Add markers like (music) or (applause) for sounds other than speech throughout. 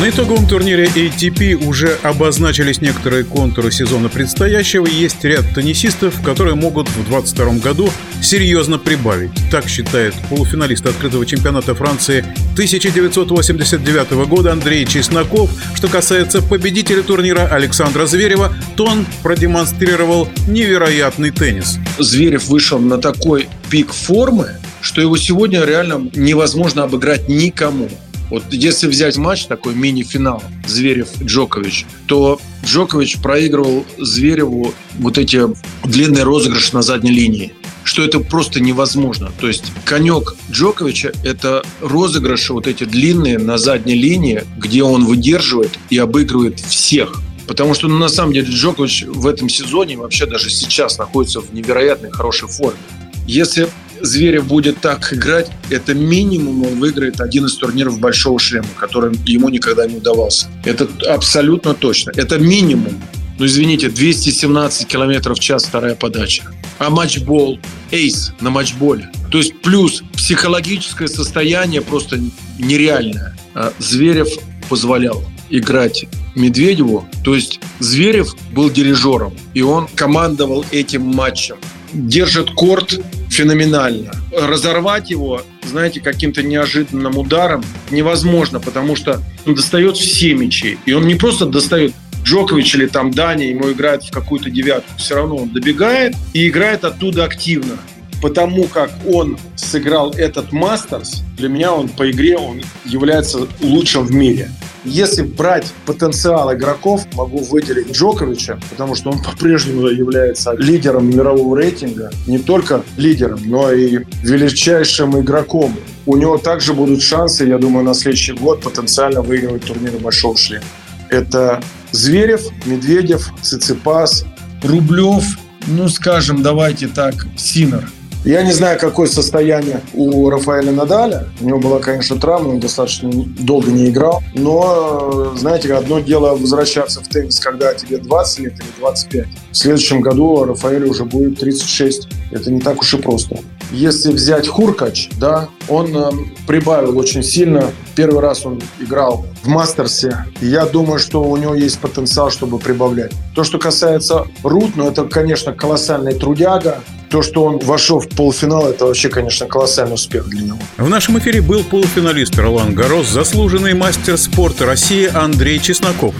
На итоговом турнире ATP уже обозначились некоторые контуры сезона предстоящего. Есть ряд теннисистов, которые могут в 2022 году серьезно прибавить. Так считает полуфиналист открытого чемпионата Франции 1989 года Андрей Чесноков. Что касается победителя турнира Александра Зверева, то он продемонстрировал невероятный теннис. Зверев вышел на такой пик формы, что его сегодня реально невозможно обыграть никому. Вот если взять матч, такой мини-финал Зверев-Джокович, то Джокович проигрывал Звереву вот эти длинные розыгрыши на задней линии что это просто невозможно. То есть конек Джоковича – это розыгрыши вот эти длинные на задней линии, где он выдерживает и обыгрывает всех. Потому что, ну, на самом деле, Джокович в этом сезоне вообще даже сейчас находится в невероятной хорошей форме. Если Зверев будет так играть, это минимум он выиграет один из турниров большого шлема, который ему никогда не удавался. Это абсолютно точно. Это минимум. Ну, извините, 217 километров в час вторая подача. А матчбол, эйс на матчболе. То есть плюс психологическое состояние просто нереальное. А Зверев позволял играть Медведеву. То есть Зверев был дирижером, и он командовал этим матчем. Держит корт феноменально. Разорвать его, знаете, каким-то неожиданным ударом невозможно, потому что он достает все мячи. И он не просто достает Джокович или там Дани, ему играет в какую-то девятку. Все равно он добегает и играет оттуда активно. Потому как он сыграл этот Мастерс, для меня он по игре он является лучшим в мире. Если брать потенциал игроков, могу выделить Джоковича, потому что он (laughs) по-прежнему является лидером мирового рейтинга. Не только лидером, но и величайшим игроком. У него также будут шансы, я думаю, на следующий год потенциально выигрывать турниры Большого шлема. Это Зверев, Медведев, Циципас, Рублев, ну, скажем, давайте так, Синер – я не знаю, какое состояние у Рафаэля Надаля. У него была, конечно, травма, он достаточно долго не играл. Но, знаете, одно дело возвращаться в теннис, когда тебе 20 лет или 25. В следующем году Рафаэлю уже будет 36. Это не так уж и просто. Если взять Хуркач, да, он э, прибавил очень сильно. Первый раз он играл в Мастерсе. Я думаю, что у него есть потенциал, чтобы прибавлять. То, что касается Рут, ну, это, конечно, колоссальный трудяга. То, что он вошел в полуфинал, это вообще, конечно, колоссальный успех для него. В нашем эфире был полуфиналист Ролан Гарос, заслуженный мастер спорта России Андрей Чесноков.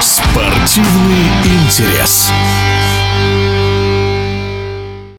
Спортивный интерес.